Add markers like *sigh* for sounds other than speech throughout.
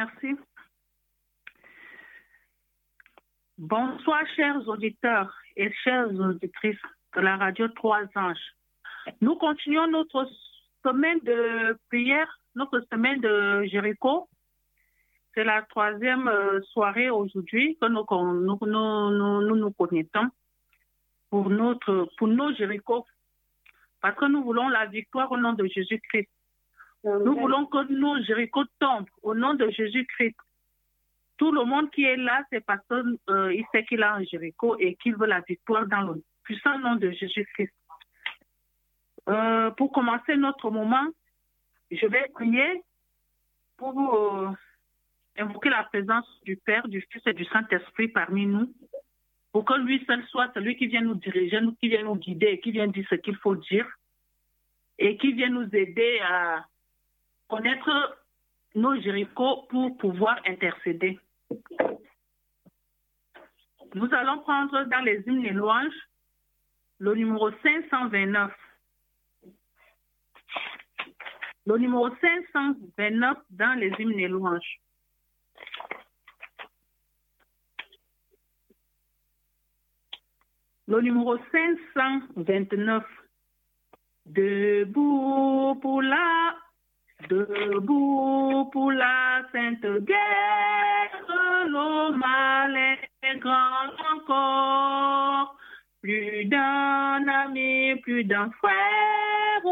Merci. Bonsoir, chers auditeurs et chères auditrices de la radio Trois Anges. Nous continuons notre semaine de prière, notre semaine de Jéricho. C'est la troisième euh, soirée aujourd'hui que nous nous, connaissons pour, notre, pour nos Jéricho. Parce que nous voulons la victoire au nom de Jésus-Christ. Nous voulons que nos Jéricho tombent au nom de Jésus-Christ. Tout le monde qui est là, c'est parce qu'il euh, sait qu'il a un Jéricho et qu'il veut la victoire dans le puissant nom de Jésus-Christ. Euh, pour commencer notre moment, je vais prier pour euh, invoquer la présence du Père, du Fils et du Saint-Esprit parmi nous, pour que lui seul soit celui qui vient nous diriger, qui vient nous guider, qui vient dire ce qu'il faut dire et qui vient nous aider à connaître nos Jéricho pour pouvoir intercéder. Nous allons prendre dans les hymnes et louanges le numéro 529. Le numéro 529 dans les hymnes et louanges. Le numéro 529. Debout pour la Debout pour la sainte guerre, le mal est grand encore. Plus d'un ami, plus d'un frère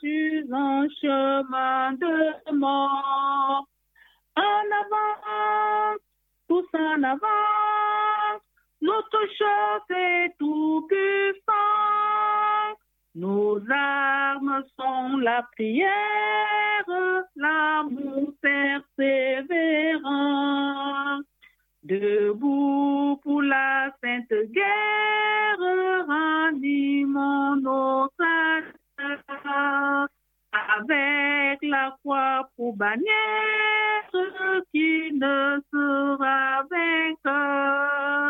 sur un chemin de mort. En avant, tous en avant, notre chef est tout puissant. Nos armes sont la prière, l'amour persévérant. Debout pour la sainte guerre, ranimons nos avec la foi pour bannière qui ne sera vainqueur.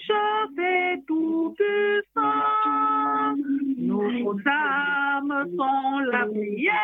Notre chef est tout puissant. Nos âmes sont la prière,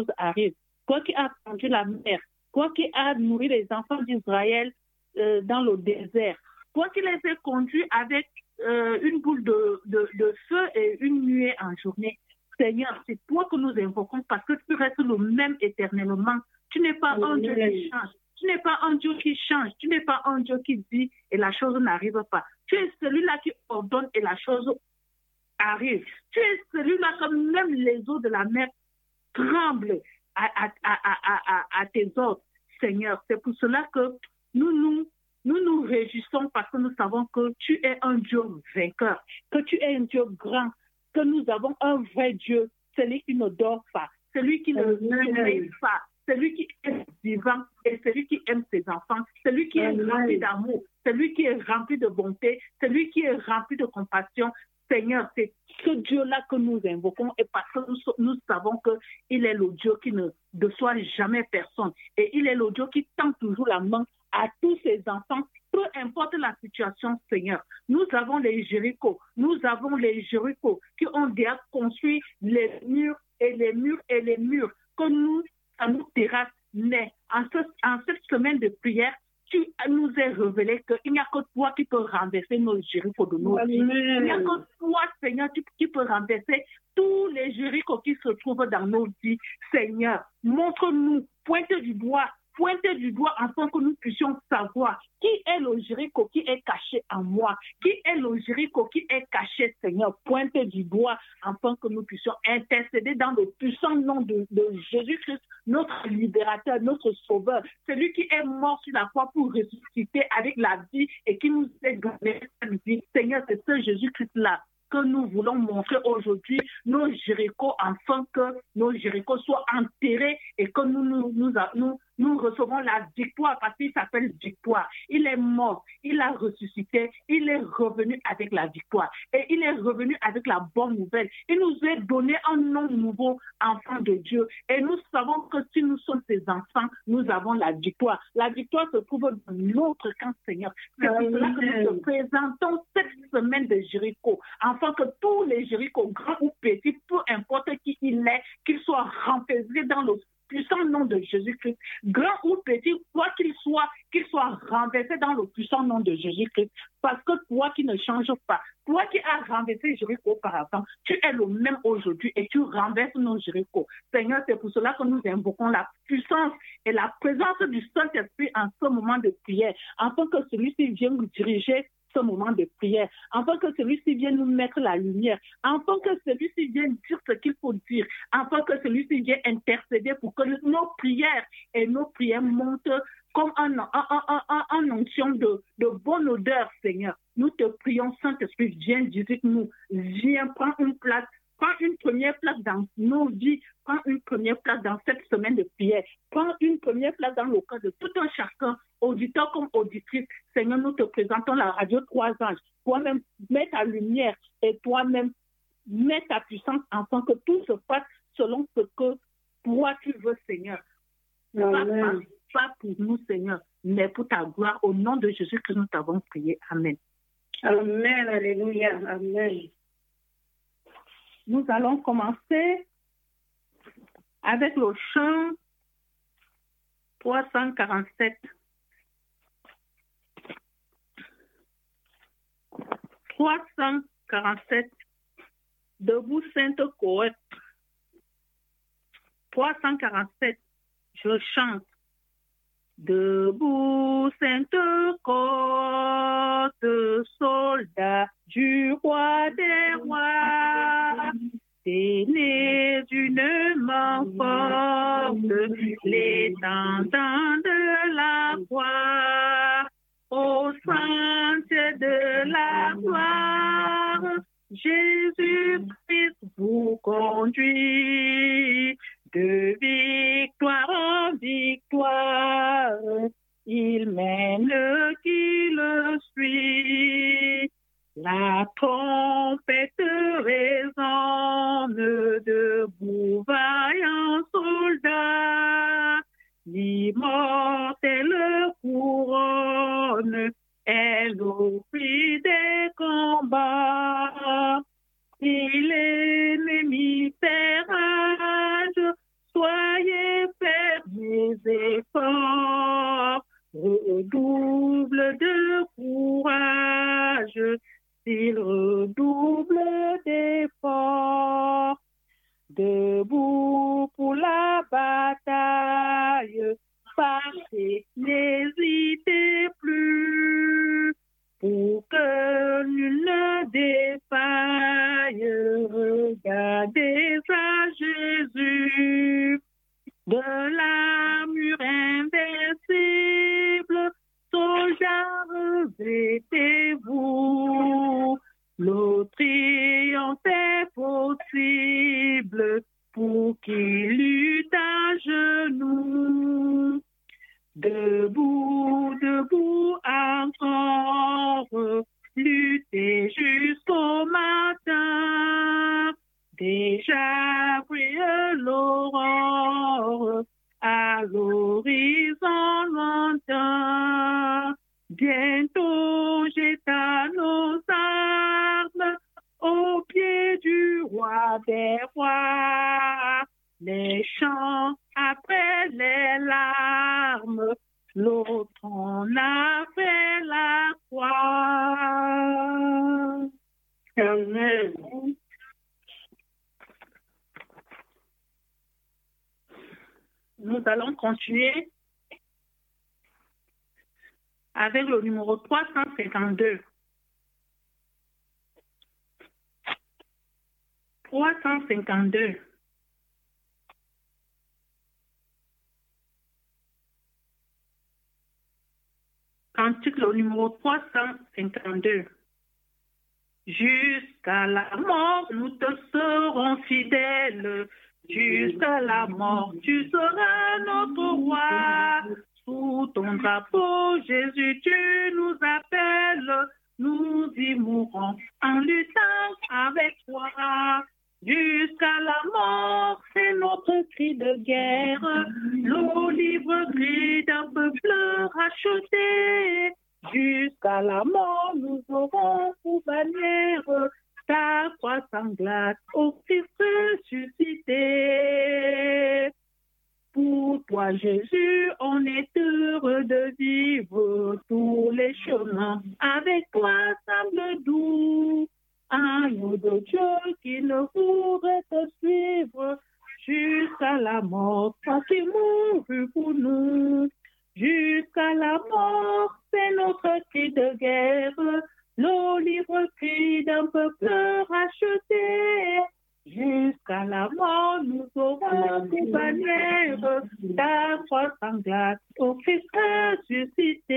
chose arrive. Toi qui as conduit la mer, toi qui as nourri les enfants d'Israël euh, dans le désert, toi qui les as conduits avec euh, une boule de, de, de, feu et une nuée en journée. Seigneur, c'est toi que nous invoquons parce que tu restes le même éternellement. Tu n'es pas un Dieu qui change. Tu n'es pas un Dieu qui change. Tu n'es pas un Dieu qui dit et la chose n'arrive pas. Tu es celui-là qui ordonne et la chose arrive. Tu es celui-là comme même les eaux de la mer tremblent à, à, à, à tes ordres, Seigneur. C'est pour cela que nous nous, nous nous réjouissons parce que nous savons que tu es un Dieu vainqueur, que tu es un Dieu grand, que nous avons un vrai Dieu, celui qui ne dort pas, celui qui ne sommeille pas, celui qui est vivant et celui qui aime ses enfants, celui qui est rempli d'amour, celui qui est rempli de bonté, celui qui est rempli de compassion. Seigneur, c'est ce Dieu-là que nous invoquons et parce que nous, nous savons qu'il est le Dieu qui ne déçoit jamais personne et il est le Dieu qui tend toujours la main à tous ses enfants, peu importe la situation, Seigneur. Nous avons les Jéricho, nous avons les Jéricho qui ont déjà construit les murs et les murs et les murs que nous, ça nous terrasse. Mais en, en cette semaine de prière, tu nous as révélé qu'il n'y a que toi qui peux renverser nos Jéricho de nos vies. Il n'y a que toi, Seigneur, qui peux renverser tous les Jéricho qui se trouvent dans nos vies. Seigneur, montre-nous, pointe du doigt pointer du doigt afin que nous puissions savoir qui est le Jéricho qui est caché en moi, qui est le Jéricho qui est caché, Seigneur. Pointer du doigt afin que nous puissions intercéder dans le puissant nom de, Jésus-Christ, notre libérateur, notre sauveur, celui qui est mort sur la croix pour ressusciter avec la vie et qui nous a donné la vie. Seigneur, c'est ce Jésus-Christ-là que nous voulons montrer aujourd'hui nos Jéricho afin que nos Jéricho soient enterrés et que nous, nous nous recevons la victoire parce qu'il s'appelle victoire. Il est mort, il a ressuscité, il est revenu avec la victoire et il est revenu avec la bonne nouvelle. Il nous a donné un nom nouveau, enfant de Dieu. Et nous savons que si nous sommes ses enfants, nous avons la victoire. La victoire se trouve dans notre camp, Seigneur. C'est pour cela que nous te présentons cette semaine de Jéricho, afin que tous les Jéricho, grands ou petits, peu importe qui il est, qu'ils soient renfermés dans le puissant nom de Jésus-Christ, grand ou petit, quoi qu'il soit, qu'il soit renversé dans le puissant nom de Jésus-Christ. Parce que toi qui ne changes pas, toi qui as renversé Jéricho auparavant, tu es le même aujourd'hui et tu renverses nos Jéricho. Seigneur, c'est pour cela que nous invoquons la puissance et la présence du Saint-Esprit en ce moment de prière, afin que celui-ci vienne nous diriger ce moment de prière, afin que celui-ci vienne nous mettre la lumière, afin que celui-ci vienne dire ce qu'il faut dire, afin que celui-ci vienne intercéder pour que nos prières et nos prières montent comme un, un, un, onction de, de bonne odeur, Seigneur. Nous te prions, Saint-Esprit, viens, visite-nous, viens, prends une place Prends une première place dans nos vies. Prends une première place dans cette semaine de prière. Prends une première place dans le cœur de tout un chacun, auditeur comme auditrice. Seigneur, nous te présentons la radio Trois Anges. Toi-même, mets ta lumière et toi-même, mets ta puissance afin que tout se passe selon ce que toi tu veux, Seigneur. Pas, pas, pour nous, Seigneur, mais pour ta gloire. Au nom de Jésus que nous t'avons prié. Amen. Amen. Alléluia. Amen. Nous allons commencer avec le chant 347. 347. Debout Sainte Côte. 347. Je chante. Debout Sainte Côte, soldat du roi des rois. Né d'une main forte, l'étendant de la croix, au centre de la gloire, Jésus-Christ vous conduit de victoire en victoire. Il mène qui le suit. La trompette résonne debout, vaillant soldat. L'immortelle couronne elle offrit des combats. Si l'ennemi fermés et forts. Redouble de courage, s'il redouble 352. Cantique toi, Jésus, on est heureux de vivre tous les chemins. Avec toi, semble doux. Agneau de Dieu qui ne pourrait te suivre jusqu'à la mort, toi qui mourus pour nous. Jusqu'à la mort, c'est notre cri de guerre, l'olive cri d'un peuple racheté. Jusqu'à la mort, nous aurons pour bannière ta croix sanglate au Christ ressuscité.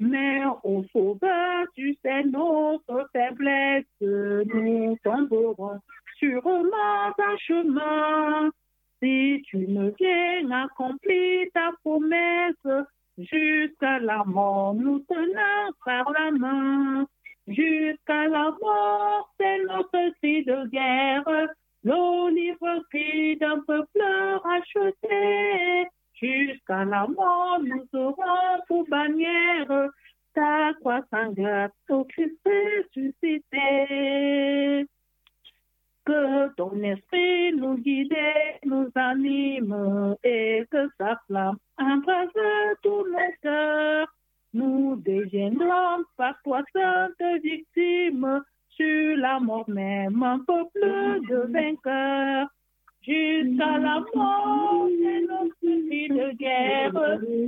Mais au Sauveur, tu sais notre faiblesse, nous tomberons sûrement un chemin. Si tu ne viens accomplir ta promesse, jusqu'à la mort, nous tenons par la main. Jusqu'à la mort, c'est notre cri de guerre, l'olive cri d'un peuple racheté. Jusqu'à la mort, nous aurons pour bannière ta croix sanglate au Christ ressuscité. Que ton esprit nous guide, nous anime et que sa flamme embrase tous nos cœurs. Nous deviendrons par toi sainte victime sur la mort même, un peuple de vainqueurs. Jusqu'à la mort, c'est notre cri de guerre,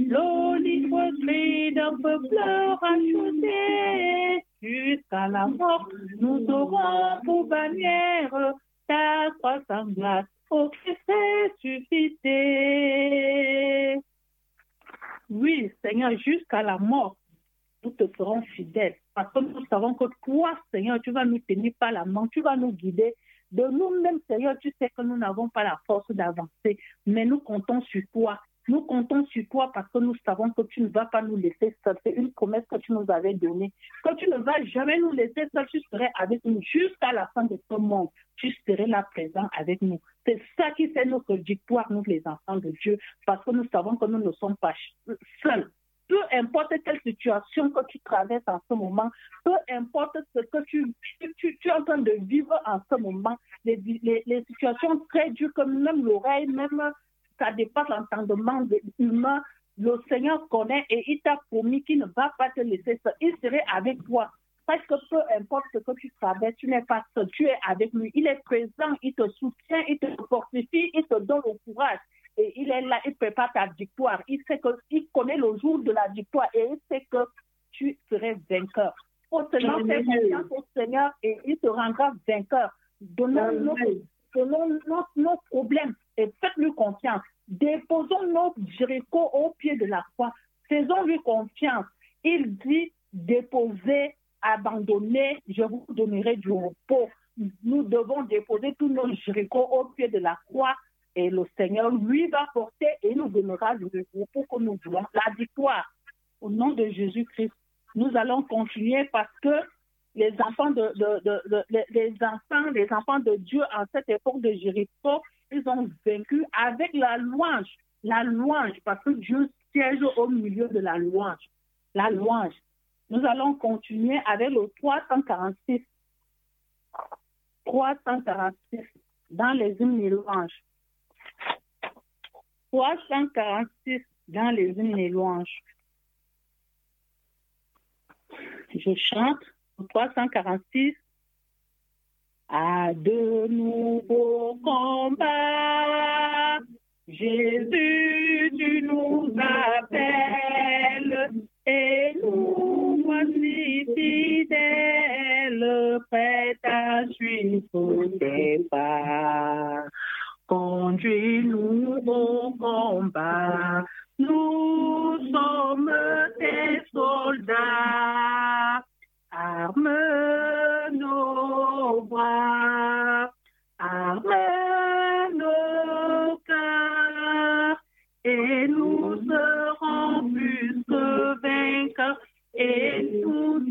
l'olive cri d'un peuple racheté. Jusqu'à la mort, nous aurons pour bannière ta croix sanglate au Christ ressuscité. Oui, Seigneur, jusqu'à la mort, nous te serons fidèles. Parce que nous savons que toi, Seigneur, tu vas nous tenir par la main, tu vas nous guider. De nous-mêmes, Seigneur, tu sais que nous n'avons pas la force d'avancer, mais nous comptons sur toi. Nous comptons sur toi parce que nous savons que tu ne vas pas nous laisser seuls. C'est une promesse que tu nous avais donnée. Que tu ne vas jamais nous laisser seuls, tu serais avec nous jusqu'à la fin de ce monde. Tu serais là présent avec nous. C'est ça qui fait notre victoire, nous les enfants de Dieu, parce que nous savons que nous ne sommes pas seuls. Peu importe quelle situation que tu traverses en ce moment, peu importe ce que tu, es en train de vivre en ce moment, les situations très dures, comme même l'oreille, même ça dépasse l'entendement humain. Le Seigneur connaît et il t'a promis qu'il ne va pas te laisser seul. Il serait avec toi. Parce que peu importe ce que tu traverses, tu n'es pas seul, tu es avec lui. Il est présent, il te soutient, il te fortifie, il te donne le courage. Et il est là, il prépare ta victoire. Il sait que, il connaît le jour de la victoire et il sait que tu serais vainqueur. Faut seulement faire confiance au Seigneur et il te rendra vainqueur. Donnons nos, donnons nos, nos problèmes et faites-lui confiance. Déposons notre Jéricho au pied de la croix. Faisons-lui confiance. Il dit déposer, abandonner, je vous donnerai du repos. Nous devons déposer tous nos Jéricho au pied de la croix et le Seigneur lui va porter et nous donnera le repos que nous voulons, la victoire. Au nom de Jésus-Christ, nous allons continuer parce que les enfants de, les enfants, les enfants de Dieu en cette époque de Jéricho, ils ont vaincu avec la louange. La louange, parce que Dieu siège au milieu de la louange. La louange. Nous allons continuer avec le 346. 346 dans les hymnes et louanges. 346 dans les hymnes et louanges. Je chante 346 à de nouveaux combats. Jésus, tu nous appelles et nous voici fidèles, prêts à suivre tes pas. Conduis-nous au combat, nous sommes tes soldats. Arme et nous serons plus que vainqueurs, et nous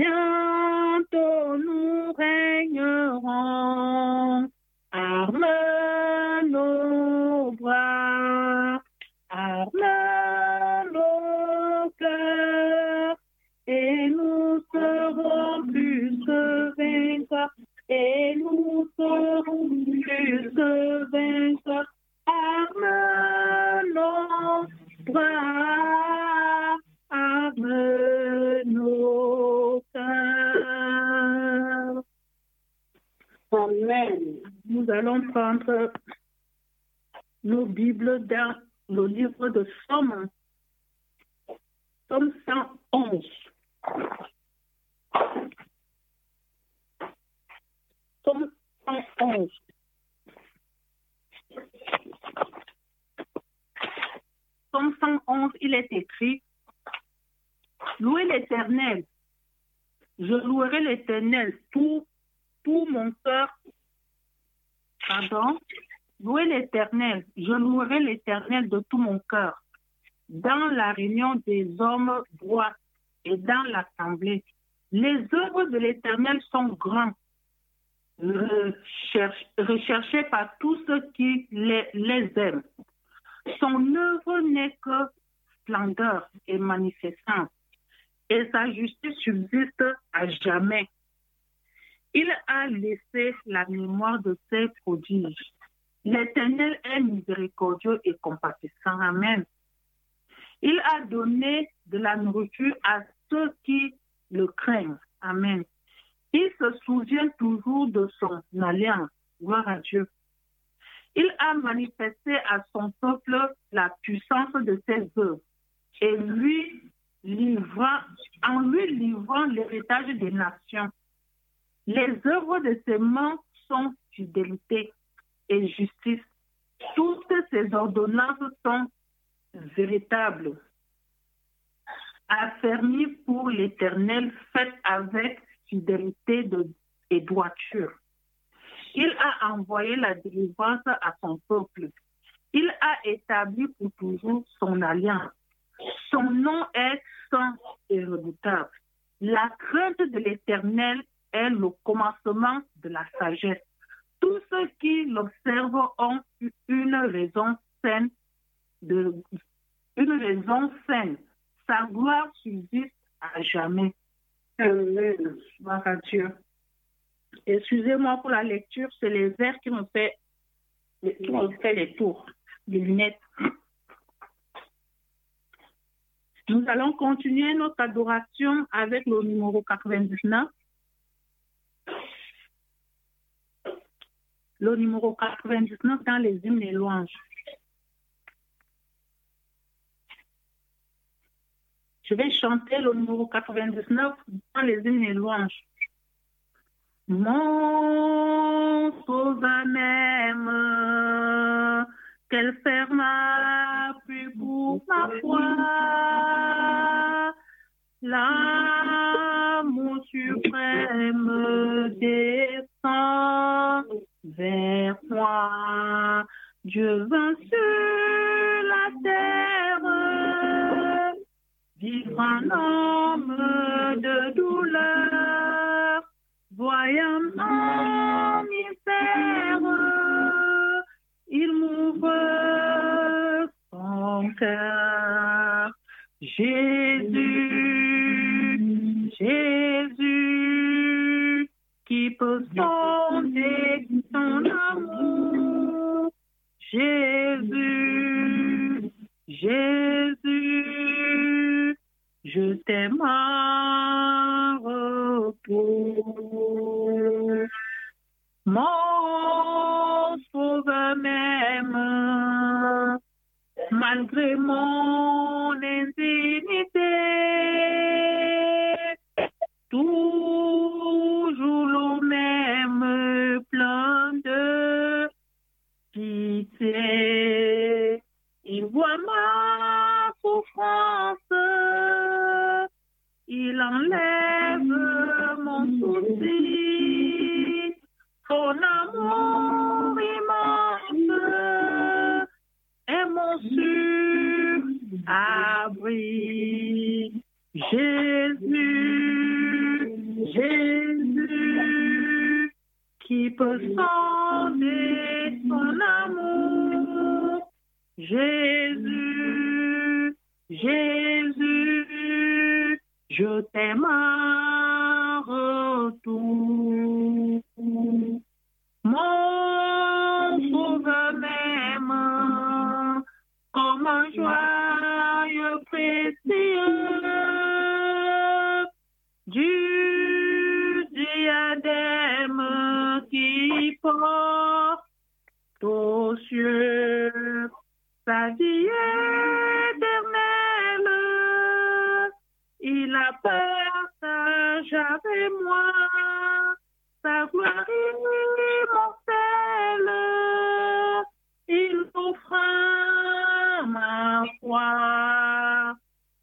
Yeah. Réunion des hommes droits et dans l'assemblée. Les œuvres de l'Éternel sont recherch- recherchées par tous ceux qui les, les aiment. Son œuvre n'est que splendeur et magnificence, et sa justice subsiste à jamais. Il a laissé la mémoire de ses prodiges L'Éternel est miséricordieux et compatissant. Amen. Il a donné de la nourriture à ceux qui le craignent. Amen. Il se souvient toujours de son alliance. Gloire à Dieu. Il a manifesté à son peuple la puissance de ses œuvres et lui livrant, en lui livrant l'héritage des nations. Les œuvres de ses mains sont fidélité et justice. Toutes ces ordonnances sont véritables, affermies pour l'Éternel, faites avec fidélité de, et droiture. Il a envoyé la délivrance à son peuple. Il a établi pour toujours son alliance. Son nom est saint et redoutable. La crainte de l'Éternel est le commencement de la sagesse. Tous ceux qui l'observent ont une raison saine, de, une raison saine. Sa gloire subsiste à jamais. Excusez-moi pour la lecture, c'est les vers qui me fait, qui me fait les tours, les lunettes. Nous allons continuer notre adoration avec le numéro 99. Le numéro 99 dans les hymnes et louanges. Je vais chanter le numéro 99 dans les hymnes et louanges. Mon sauveur même, qu'elle ferma plus pour ma foi. L'amour suprême descend vers moi. Dieu vint sur la terre, vivre un homme de douleur, voyant mon misère, il m'ouvre son cœur. Jésus, Jésus, qui peut sonder ton amour. Jésus, Jésus, je t'aime à retour. Mon sauveur même, malgré mon intimité, toujours le même plein de pitié. Il voit ma souffrance, il enlève mon souci, son amour immense est mon sûr abri. Jésus, Jésus, qui peut sonder son amour. Jésus, Jésus, je t'aime à retour. Mon sauveur même, comme un joyeux précieux du diadème qui porte aux cieux Partage avec moi sa gloire immortelle. Il offre ma foi.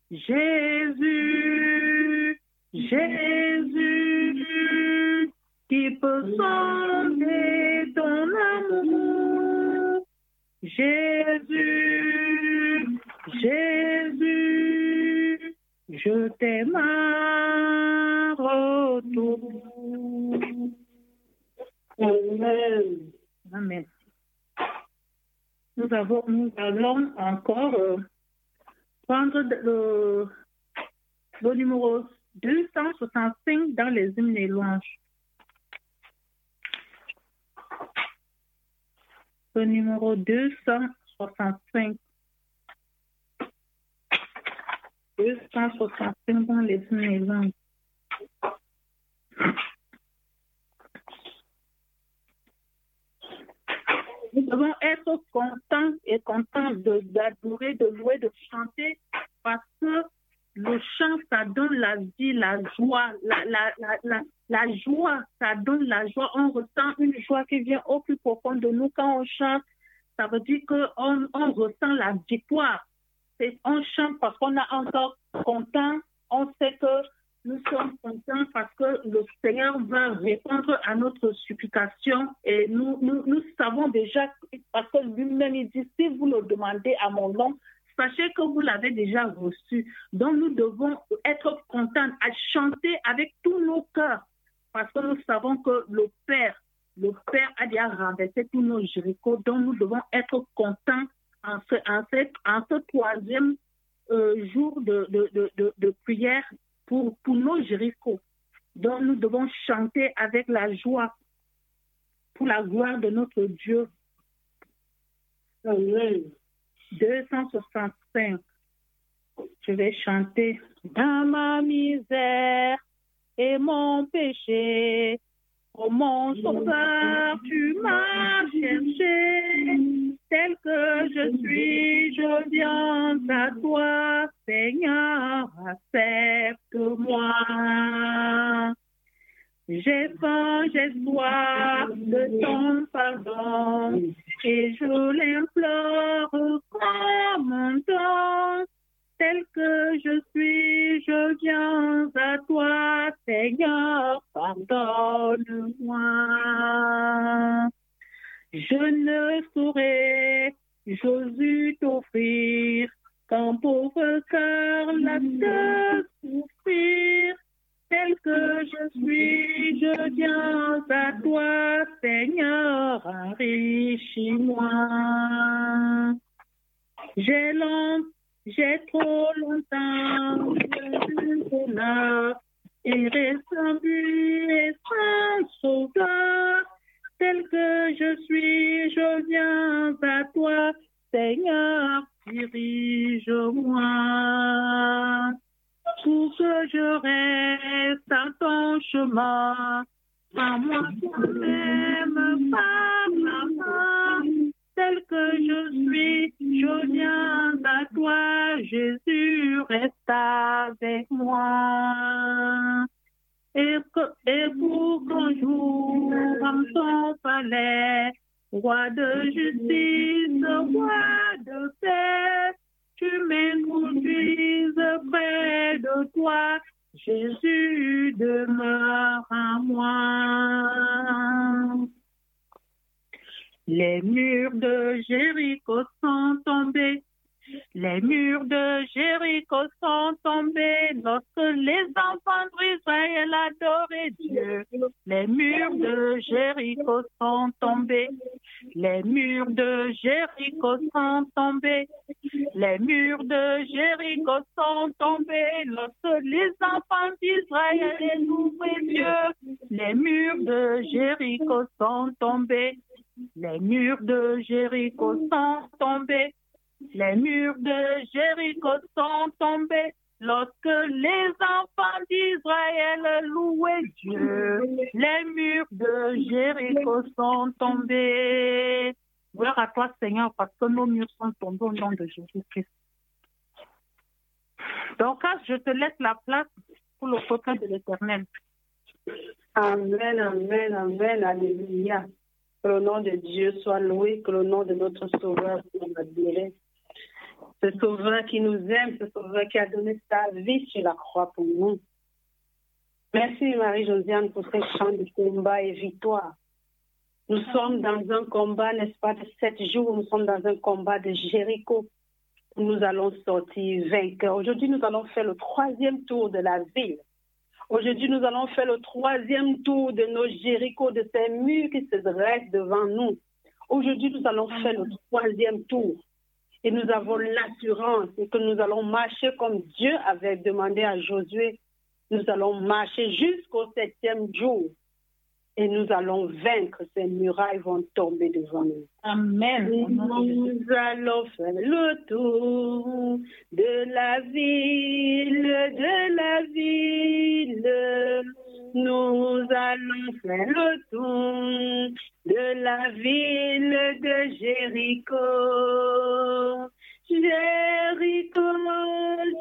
Jésus, Jésus, qui peut sonder ton amour. Avons, nous allons encore euh, prendre le, le numéro 265 dans les hymnes et louanges. le numéro 265. 265 dans les maisons. Nous devons être contents et contents de, chanter parce que le chant, ça donne la vie, la joie, la, joie, ça donne la joie. On ressent une joie qui vient au plus profond de nous quand on chante. Ça veut dire qu'on on ressent la victoire. On chante parce qu'on a encore content. On sait que nous sommes contents parce que le Seigneur va répondre à notre supplication et nous, nous savons déjà, parce que lui-même, il dit, si vous le demandez à mon nom, sachez que vous l'avez déjà reçu. Donc nous devons être contents, à chanter avec tous nos cœurs, parce que nous savons que le Père, le Père a déjà renversé tous nos Jéricho. Donc nous devons être contents en ce, troisième euh, jour de, prière pour, pour nos Jéricho. Donc nous devons chanter avec la joie pour la gloire de notre Dieu. Amen. 265. Je vais chanter dans ma misère et mon péché. Oh mon sauveur, tu m'as cherché. Tel que je suis, je viens à toi, Seigneur, accepte-moi. J'ai faim, j'ai soif de ton pardon et je l'implore comme un don. Tel que je suis, je viens à toi, Seigneur, pardonne-moi. Je ne saurais, Jésus, t'offrir qu'un pauvre cœur la de souffrir. Tel que je suis, je viens à toi, Seigneur, enrichis-moi. J'ai longtemps, j'ai trop longtemps vu là, et et sans sauveur. Tel que je suis, je viens à toi, Seigneur, dirige-moi. Pour que je reste à ton chemin, à moi toi-même de Jésus-Christ. Donc, je te laisse la place pour le peuple de l'Éternel. Amen, amen, amen, alléluia. Que le nom de Dieu soit loué, que le nom de notre Sauveur soit admiré ce sauveur qui nous aime, ce sauveur qui a donné sa vie sur la croix pour nous. Merci Marie-Josiane pour ce chant de combat et victoire. Nous sommes dans un combat, n'est-ce pas, de sept jours, nous sommes dans un combat de Jéricho. Nous allons sortir vainqueurs. Aujourd'hui, nous allons faire le troisième tour de la ville. Aujourd'hui, nous allons faire le troisième tour de nos Jéricho, de ces murs qui se dressent devant nous. Aujourd'hui, nous allons faire le troisième tour. Et nous avons l'assurance que nous allons marcher comme Dieu avait demandé à Josué. Nous allons marcher jusqu'au septième jour. Et nous allons vaincre. Ces murailles vont tomber devant nous. Amen. Nous allons faire le tour de la ville, de la ville. Nous allons faire le tour de la ville de Jéricho. Jéricho,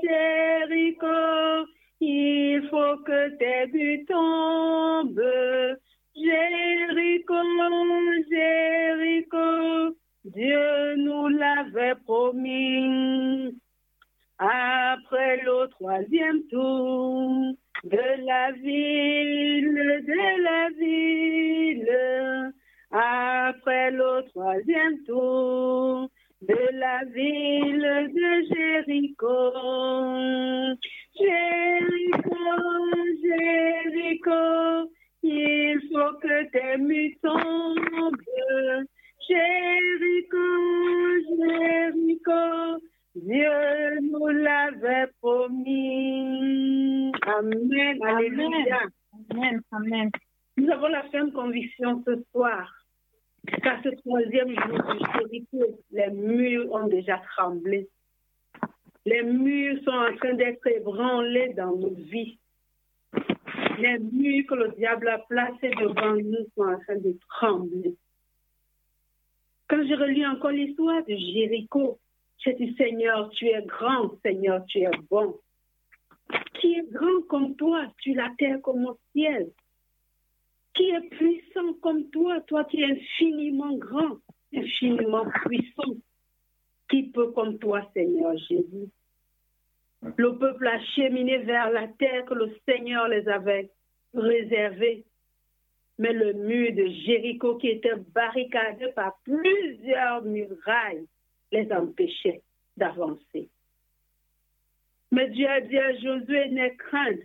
Jéricho, il faut que tes buts tombent. Jéricho, Jéricho, Dieu nous l'avait promis. Après le troisième tour de la ville, de la ville, après le troisième tour de la ville de Jéricho. Jéricho, Jéricho, il faut que tes murs tombent. Jéricho, Jéricho, Dieu nous l'avait promis. Amen, Alléluia. Amen. Amen. Nous avons la ferme conviction ce soir qu'à ce troisième jour du Jéricho, les murs ont déjà tremblé. Les murs sont en train d'être ébranlés dans nos vies. Les murs que le diable a placés devant nous sont en train de trembler. Quand je relis encore l'histoire de Jéricho, je dis Seigneur, tu es grand, Seigneur, tu es bon. Qui est grand comme toi, tu la terre comme au ciel. Qui est puissant comme toi, toi qui es infiniment grand, infiniment puissant. Qui peut comme toi, Seigneur Jésus? Le peuple a cheminé vers la terre que le Seigneur les avait réservée. Mais le mur de Jéricho qui était barricadé par plusieurs murailles les empêchait d'avancer. Mais Dieu a dit à Josué, n'aie crainte,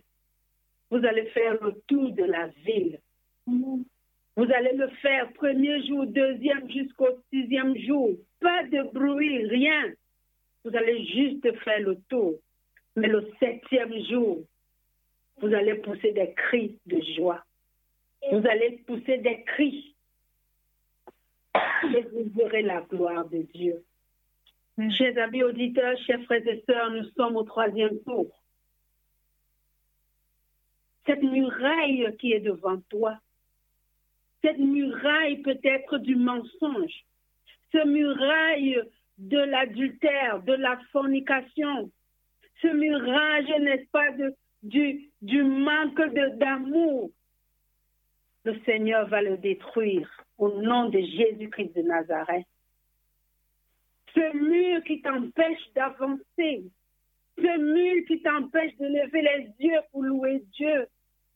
vous allez faire le tour de la ville. Vous allez le faire premier jour, deuxième jusqu'au sixième jour. Pas de bruit, rien. Vous allez juste faire le tour. Mais le septième jour, vous allez pousser des cris de joie. Vous allez pousser des cris. Et vous verrez la gloire de Dieu. Chers amis auditeurs, chers frères et sœurs, nous sommes au troisième tour. Cette muraille qui est devant toi, cette muraille peut être du mensonge, ce muraille de l'adultère, de la fornication, ce muraille, n'est-ce pas, de, du manque d'amour. Le Seigneur va le détruire au nom de Jésus-Christ de Nazareth. Ce mur qui t'empêche d'avancer, ce mur qui t'empêche de lever les yeux pour louer Dieu,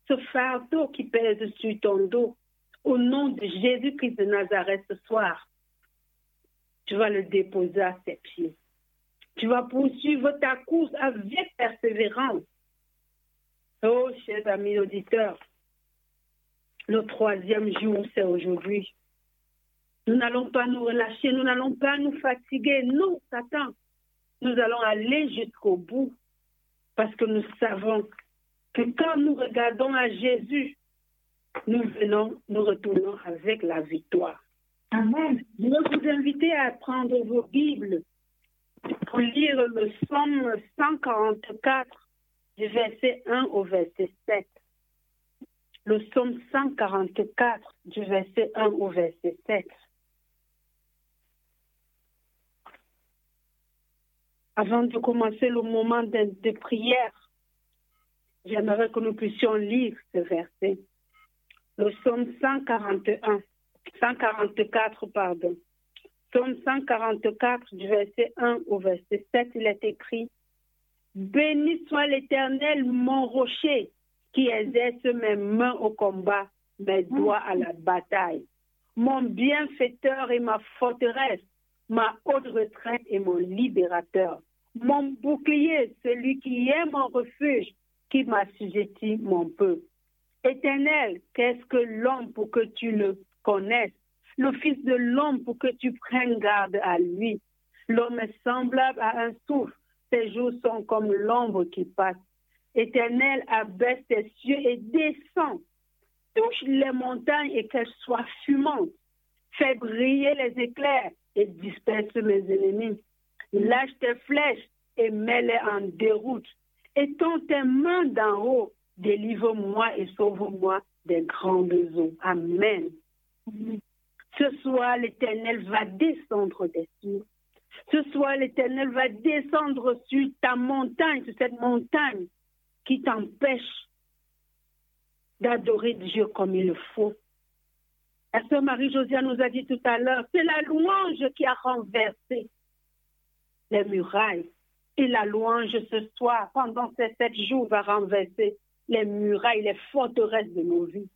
ce fardeau qui pèse sur ton dos, au nom de Jésus-Christ de Nazareth ce soir, tu vas le déposer à ses pieds. Tu vas poursuivre ta course avec persévérance. Oh, chers amis auditeurs, le troisième jour, c'est aujourd'hui. Nous n'allons pas nous relâcher, nous n'allons pas nous fatiguer. Non, Satan, nous allons aller jusqu'au bout parce que nous savons que quand nous regardons à Jésus, nous venons, nous retournons avec la victoire. Amen. Je vais vous inviter à prendre vos Bibles pour lire le psaume 144 du verset 1 au verset 7. Le psaume 144 du verset 1 au verset 7. Avant de commencer le moment de, prière, j'aimerais que nous puissions lire ce verset. Le psaume 141, 144, pardon. Psaume 144, du verset 1 au verset 7, il est écrit Béni soit l'Éternel, mon rocher, qui exerce mes mains au combat, mes doigts à la bataille. Mon bienfaiteur et ma forteresse, ma haute retraite et mon libérateur. Mon bouclier, celui qui est mon refuge, qui m'assujettit mon peuple. Éternel, qu'est-ce que l'homme pour que tu le connaisses? Le Fils de l'homme pour que tu prennes garde à lui. L'homme est semblable à un souffle. Ses jours sont comme l'ombre qui passe. Éternel, abaisse tes cieux et descends. touche les montagnes et qu'elles soient fumantes. Fais briller les éclairs et disperse mes ennemis. Lâche tes flèches et mets-les en déroute. Étends tes mains d'en haut, délivre-moi et sauve-moi des grandes eaux. Amen. Ce soir, l'Éternel va descendre des cieux. Ce soir, l'Éternel va descendre sur ta montagne, sur cette montagne qui t'empêche d'adorer Dieu comme il le faut. La sœur Marie-Josia nous a dit tout à l'heure, c'est la louange qui a renversé les murailles. Et la louange ce soir, pendant ces sept jours, va renverser les murailles, les forteresses de nos vies.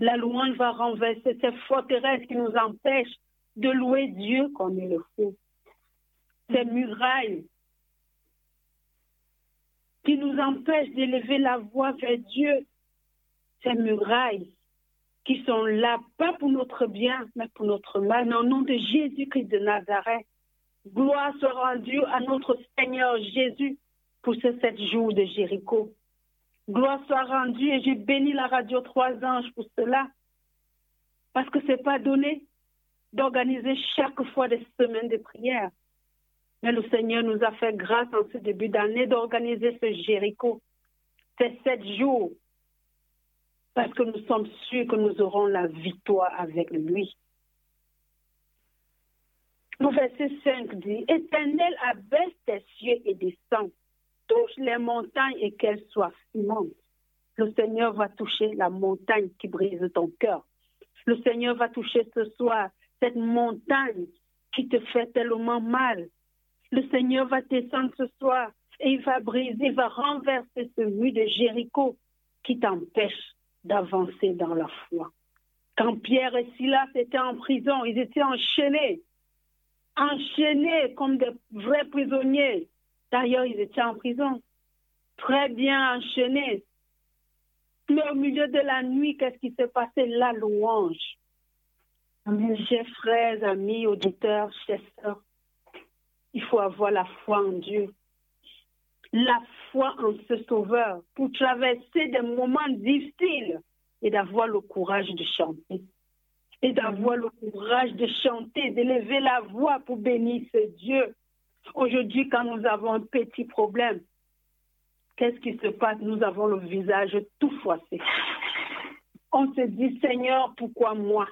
La louange va renverser ces forteresses qui nous empêchent de louer Dieu comme il le faut. Ces murailles qui nous empêchent d'élever la voix vers Dieu. Ces murailles qui sont là, pas pour notre bien, mais pour notre mal. Mais au nom de Jésus-Christ de Nazareth, gloire soit rendue à notre Seigneur Jésus pour ces sept jours de Jéricho. Gloire soit rendue et j'ai béni la radio Trois Anges pour cela. Parce que ce n'est pas donné d'organiser chaque fois des semaines de prière. Mais le Seigneur nous a fait grâce en ce début d'année d'organiser ce Jéricho, ces sept jours, parce que nous sommes sûrs que nous aurons la victoire avec lui. Le verset 5 dit, Éternel, abaisse tes cieux et descends touche les montagnes et qu'elles soient fumantes. Le Seigneur va toucher la montagne qui brise ton cœur. Le Seigneur va toucher ce soir cette montagne qui te fait tellement mal. Le Seigneur va descendre ce soir et il va briser, il va renverser ce mur de Jéricho qui t'empêche d'avancer dans la foi. Quand Pierre et Silas étaient en prison, ils étaient enchaînés, enchaînés comme des vrais prisonniers. D'ailleurs, ils étaient en prison, très bien enchaînés. Mais au milieu de la nuit, qu'est-ce qui s'est passé? La louange. Chers frères, amis, auditeurs, chers sœurs, il faut avoir la foi en Dieu, la foi en ce Sauveur pour traverser des moments difficiles et d'avoir le courage de chanter. Et d'avoir le courage de chanter, d'élever la voix pour bénir ce Dieu Aujourd'hui, quand nous avons un petit problème, qu'est-ce qui se passe? Nous avons le visage tout froissé. On se dit, Seigneur, pourquoi moi?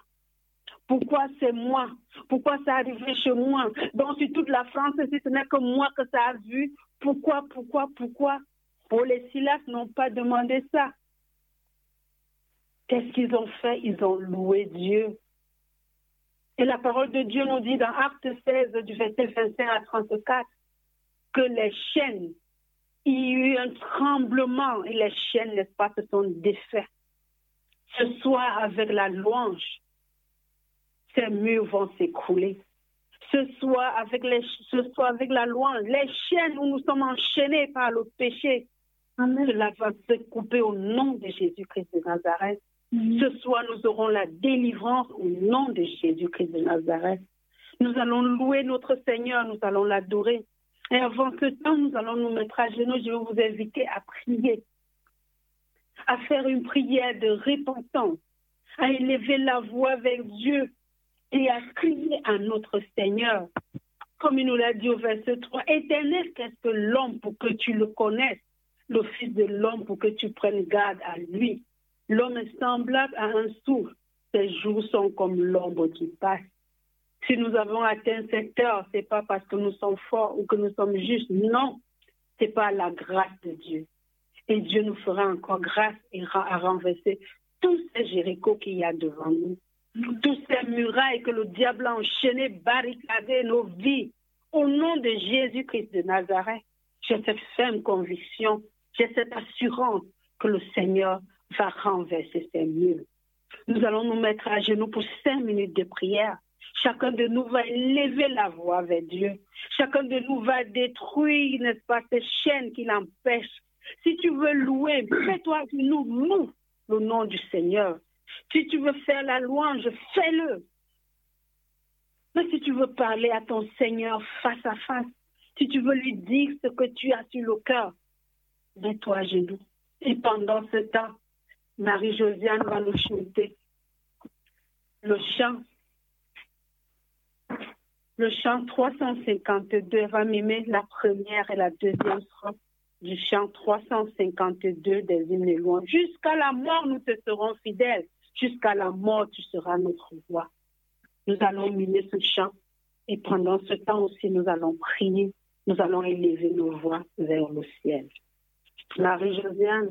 Pourquoi c'est moi? Pourquoi ça arrivé chez moi? Sur toute la France, si ce n'est que moi que ça a vu, pourquoi, pourquoi, pourquoi? Pour les Silas n'ont pas demandé ça. Qu'est-ce qu'ils ont fait? Ils ont loué Dieu. Et la parole de Dieu nous dit dans Acte 16, du verset 25 à 34, que les chaînes, il y a eu un tremblement et les chaînes, n'est-ce pas, se sont défaites. Ce soir, avec la louange, ces murs vont s'écrouler. Ce soir, avec les, ce soir, avec la louange, les chaînes où nous sommes enchaînés par le péché, cela va se couper au nom de Jésus-Christ de Nazareth. Mm-hmm. Ce soir, nous aurons la délivrance au nom de Jésus-Christ de Nazareth. Nous allons louer notre Seigneur, nous allons l'adorer. Et avant ce temps, nous allons nous mettre à genoux. Je vais vous inviter à prier, à faire une prière de repentance, à élever la voix vers Dieu et à crier à notre Seigneur. Comme il nous l'a dit au verset 3, Éternel, qu'est-ce que l'homme pour que tu le connaisses, le Fils de l'homme pour que tu prennes garde à lui. L'homme est semblable à un souffle. Ses jours sont comme l'ombre qui passe. Si nous avons atteint cette heure, ce n'est pas parce que nous sommes forts ou que nous sommes justes. Non, c'est pas la grâce de Dieu. Et Dieu nous fera encore grâce et à renverser tous ces Jérichos qu'il y a devant nous. Tous ces murailles que le diable a enchaînées, barricadées nos vies. Au nom de Jésus-Christ de Nazareth, j'ai cette ferme conviction, j'ai cette assurance que le Seigneur va renverser ces murs. Nous allons nous mettre à genoux pour cinq minutes de prière. Chacun de nous va élever la voix vers Dieu. Chacun de nous va détruire, n'est-ce pas, ces chaînes qui l'empêchent. Si tu veux louer, fais-toi nous loue le nom du Seigneur. Si tu veux faire la louange, fais-le. Mais si tu veux parler à ton Seigneur face à face, si tu veux lui dire ce que tu as sur le cœur, mets-toi à genoux. Et pendant ce temps, Marie-Josiane va nous chanter le chant. Le chant 352 va mimer la première et la deuxième strophe du chant 352 des hymnes loin. Jusqu'à la mort, nous te serons fidèles. Jusqu'à la mort, tu seras notre voix. Nous allons mimer ce chant et pendant ce temps aussi, nous allons prier. Nous allons élever nos voix vers le ciel. Marie-Josiane,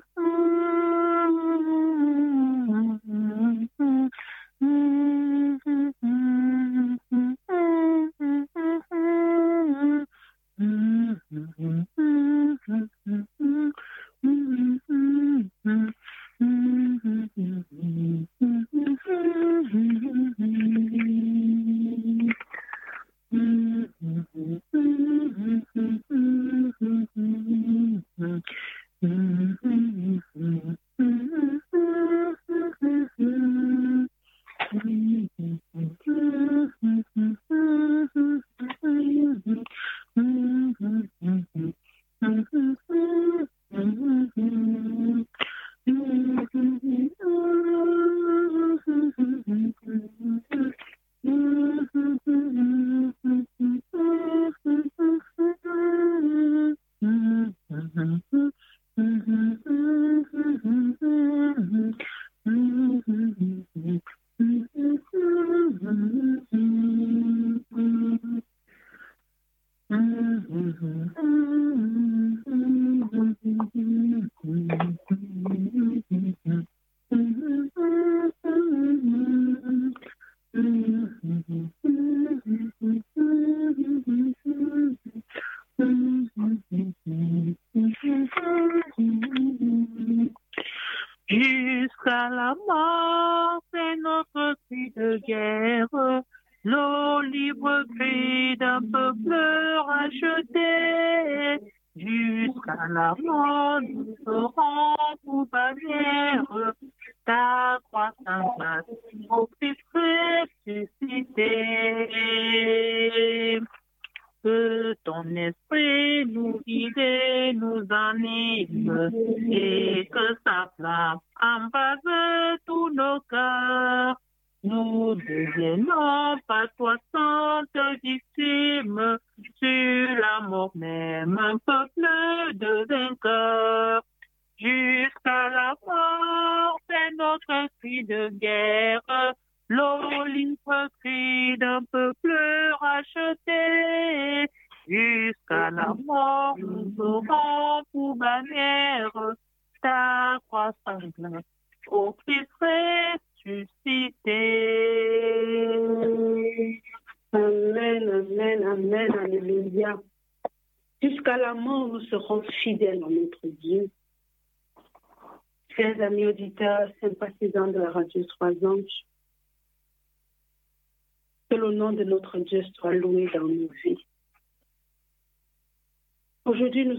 Jusqu'à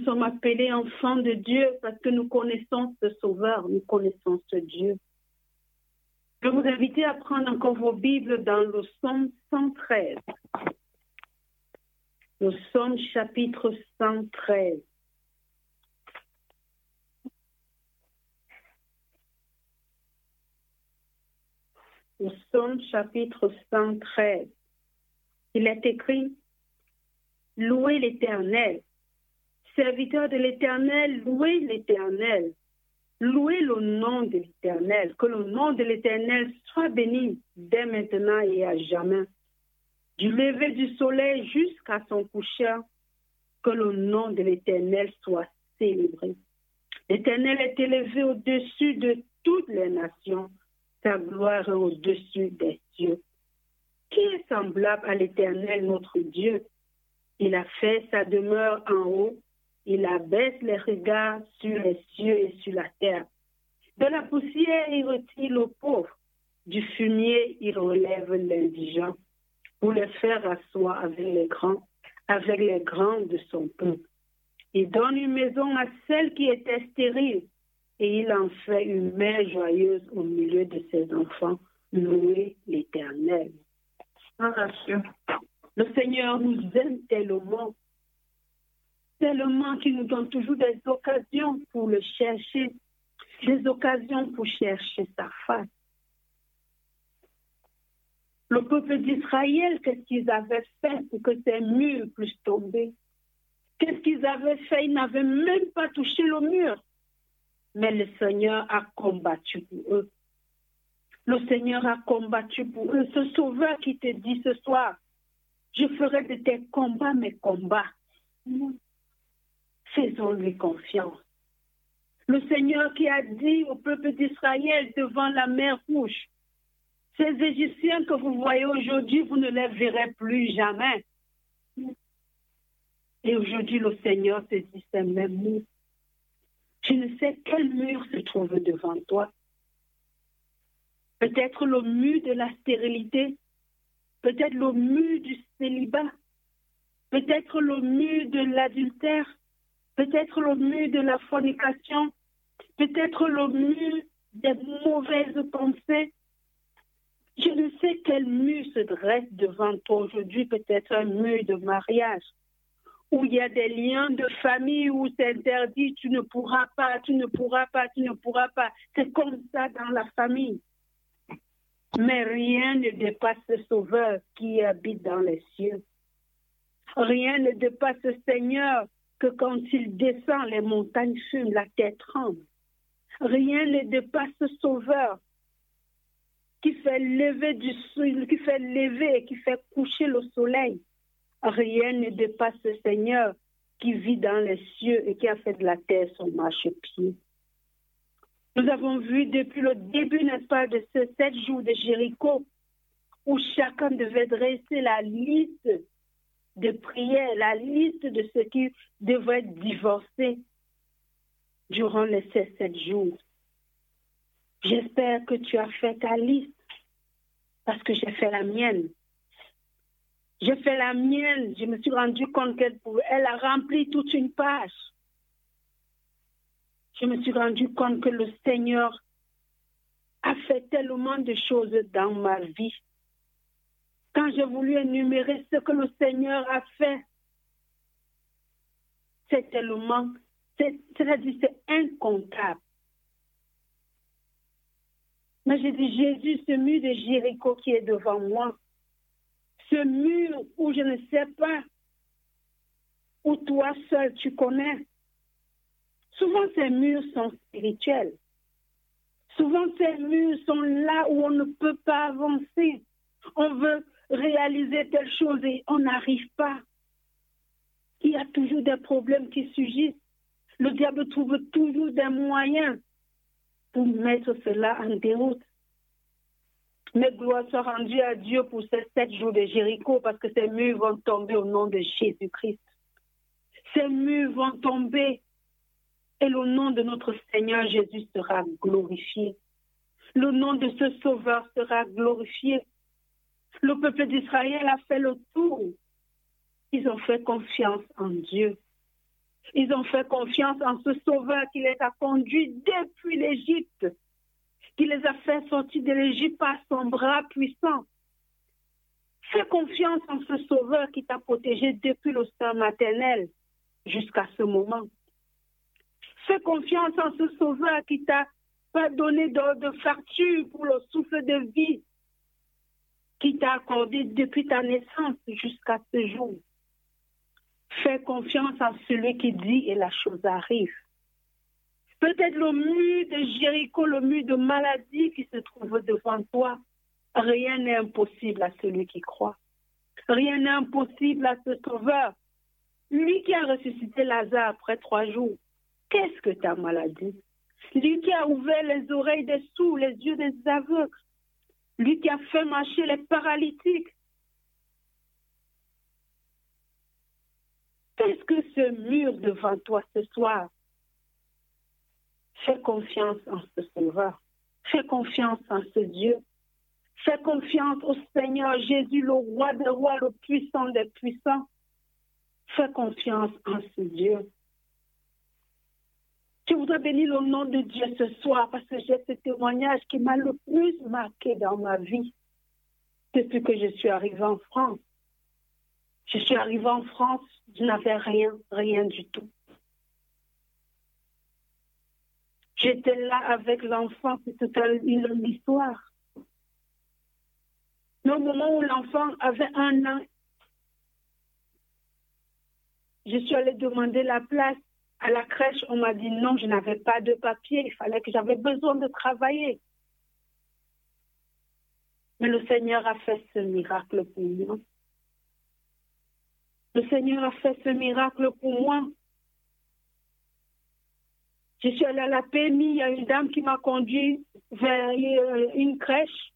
nous sommes appelés enfants de Dieu parce que nous connaissons ce Sauveur, nous connaissons ce Dieu. Je vous invite à prendre encore vos Bibles dans le Somme 113. Le Somme chapitre 113. Le Somme chapitre 113. Il est écrit, Louez l'Éternel. Serviteur de l'Éternel, louez l'Éternel. Louez le nom de l'Éternel. Que le nom de l'Éternel soit béni dès maintenant et à jamais. Du lever du soleil jusqu'à son coucher, que le nom de l'Éternel soit célébré. L'Éternel est élevé au-dessus de toutes les nations. Sa gloire est au-dessus des cieux. Qui est semblable à l'Éternel, notre Dieu? Il a fait sa demeure en haut. Il abaisse les regards sur les cieux et sur la terre. De la poussière, il retire le pauvre. Du fumier, il relève l'indigent pour le faire asseoir avec les grands, avec les grands de son peuple. Il donne une maison à celle qui était stérile et il en fait une mère joyeuse au milieu de ses enfants. Louez l'Éternel. Le Seigneur nous aime tellement, tellement qu'il nous donne toujours des occasions pour le chercher, des occasions pour chercher sa face. Le peuple d'Israël, qu'est-ce qu'ils avaient fait pour que ces murs puissent tomber? Qu'est-ce qu'ils avaient fait? Ils n'avaient même pas touché le mur. Mais le Seigneur a combattu pour eux. Le Seigneur a combattu pour eux. Ce sauveur qui te dit ce soir, je ferai de tes combats mes combats. Faisons-lui confiance. Le Seigneur qui a dit au peuple d'Israël devant la mer rouge, ces Égyptiens que vous voyez aujourd'hui, vous ne les verrez plus jamais. Et aujourd'hui, le Seigneur se dit c'est même mur. Je ne sais quel mur se trouve devant toi. Peut-être le mur de la stérilité, peut-être le mur du célibat, peut-être le mur de l'adultère, peut-être le mur de la fornication, peut-être le mur des mauvaises pensées. Je ne sais quel mur se dresse devant toi aujourd'hui, peut-être un mur de mariage, où il y a des liens de famille où c'est interdit, tu ne pourras pas, tu ne pourras pas, tu ne pourras pas. C'est comme ça dans la famille. Mais rien ne dépasse le Sauveur qui habite dans les cieux. Rien ne dépasse le Seigneur quand il descend, les montagnes fument, la terre tremble. Rien ne dépasse le Sauveur qui fait lever du qui fait lever et qui fait coucher le soleil. Rien ne dépasse le Seigneur qui vit dans les cieux et qui a fait de la terre son marchepied. Nous avons vu depuis le début, n'est-ce pas, de ces sept jours de Jéricho, où chacun devait dresser la liste de prières, la liste de ceux qui devraient divorcer durant les sept jours. J'espère que tu as fait ta liste, parce que j'ai fait la mienne. J'ai fait la mienne. Je me suis rendu compte qu'elle elle a rempli toute une page. Je me suis rendu compte que le Seigneur a fait tellement de choses dans ma vie. Quand j'ai voulu énumérer ce que le Seigneur a fait, c'est tellement, c'est-à-dire c'est incontable. Mais j'ai dit, Jésus, ce mur de Jéricho qui est devant moi, ce mur où je ne sais pas, où toi seul tu connais. Souvent ces murs sont spirituels. Souvent ces murs sont là où on ne peut pas avancer. On veut réaliser telle chose et on n'arrive pas. Il y a toujours des problèmes qui surgissent. Le diable trouve toujours des moyens pour mettre cela en déroute. Mais gloire soit rendue à Dieu pour ces sept jours de Jéricho parce que ces murs vont tomber au nom de Jésus-Christ. Ces murs vont tomber et le nom de notre Seigneur Jésus sera glorifié. Le nom de ce Sauveur sera glorifié. Le peuple d'Israël a fait le tour. Ils ont fait confiance en Dieu. Ils ont fait confiance en ce Sauveur qui les a conduits depuis l'Égypte qui les a fait sortir de l'Égypte par son bras puissant. Fais confiance en ce Sauveur qui t'a protégé depuis le sein maternel jusqu'à ce moment. Fais confiance en ce Sauveur qui t'a pas donné de, de pour le souffle de vie qui t'a accordé depuis ta naissance jusqu'à ce jour. Fais confiance en celui qui dit et la chose arrive. Peut-être le mur de Jéricho, le mur de maladie qui se trouve devant toi. Rien n'est impossible à celui qui croit. Rien n'est impossible à ce sauveur. Lui qui a ressuscité Lazare après trois jours. Qu'est-ce que ta maladie? Lui qui a ouvert les oreilles des sourds, les yeux des aveugles. Lui qui a fait marcher les paralytiques. Qu'est-ce que ce mur devant toi ce soir Fais confiance en ce Sauveur. Fais confiance en ce Dieu. Fais confiance au Seigneur Jésus, le roi des rois, le puissant des puissants. Fais confiance en ce Dieu. Je voudrais bénir le nom de Dieu ce soir parce que j'ai ce témoignage qui m'a le plus marqué dans ma vie depuis que je suis arrivée en France. Je suis arrivée en France, je n'avais rien, rien du tout. J'étais là avec l'enfant, c'est toute une histoire. Mais au moment où l'enfant avait un an, je suis allée demander la place à la crèche. On m'a dit non, je n'avais pas de papier. Il fallait que j'avais besoin de travailler. Mais le Seigneur a fait ce miracle pour moi. Le Seigneur a fait ce miracle pour moi. Je suis allée à la PMI, il y a une dame qui m'a conduit vers euh, une crèche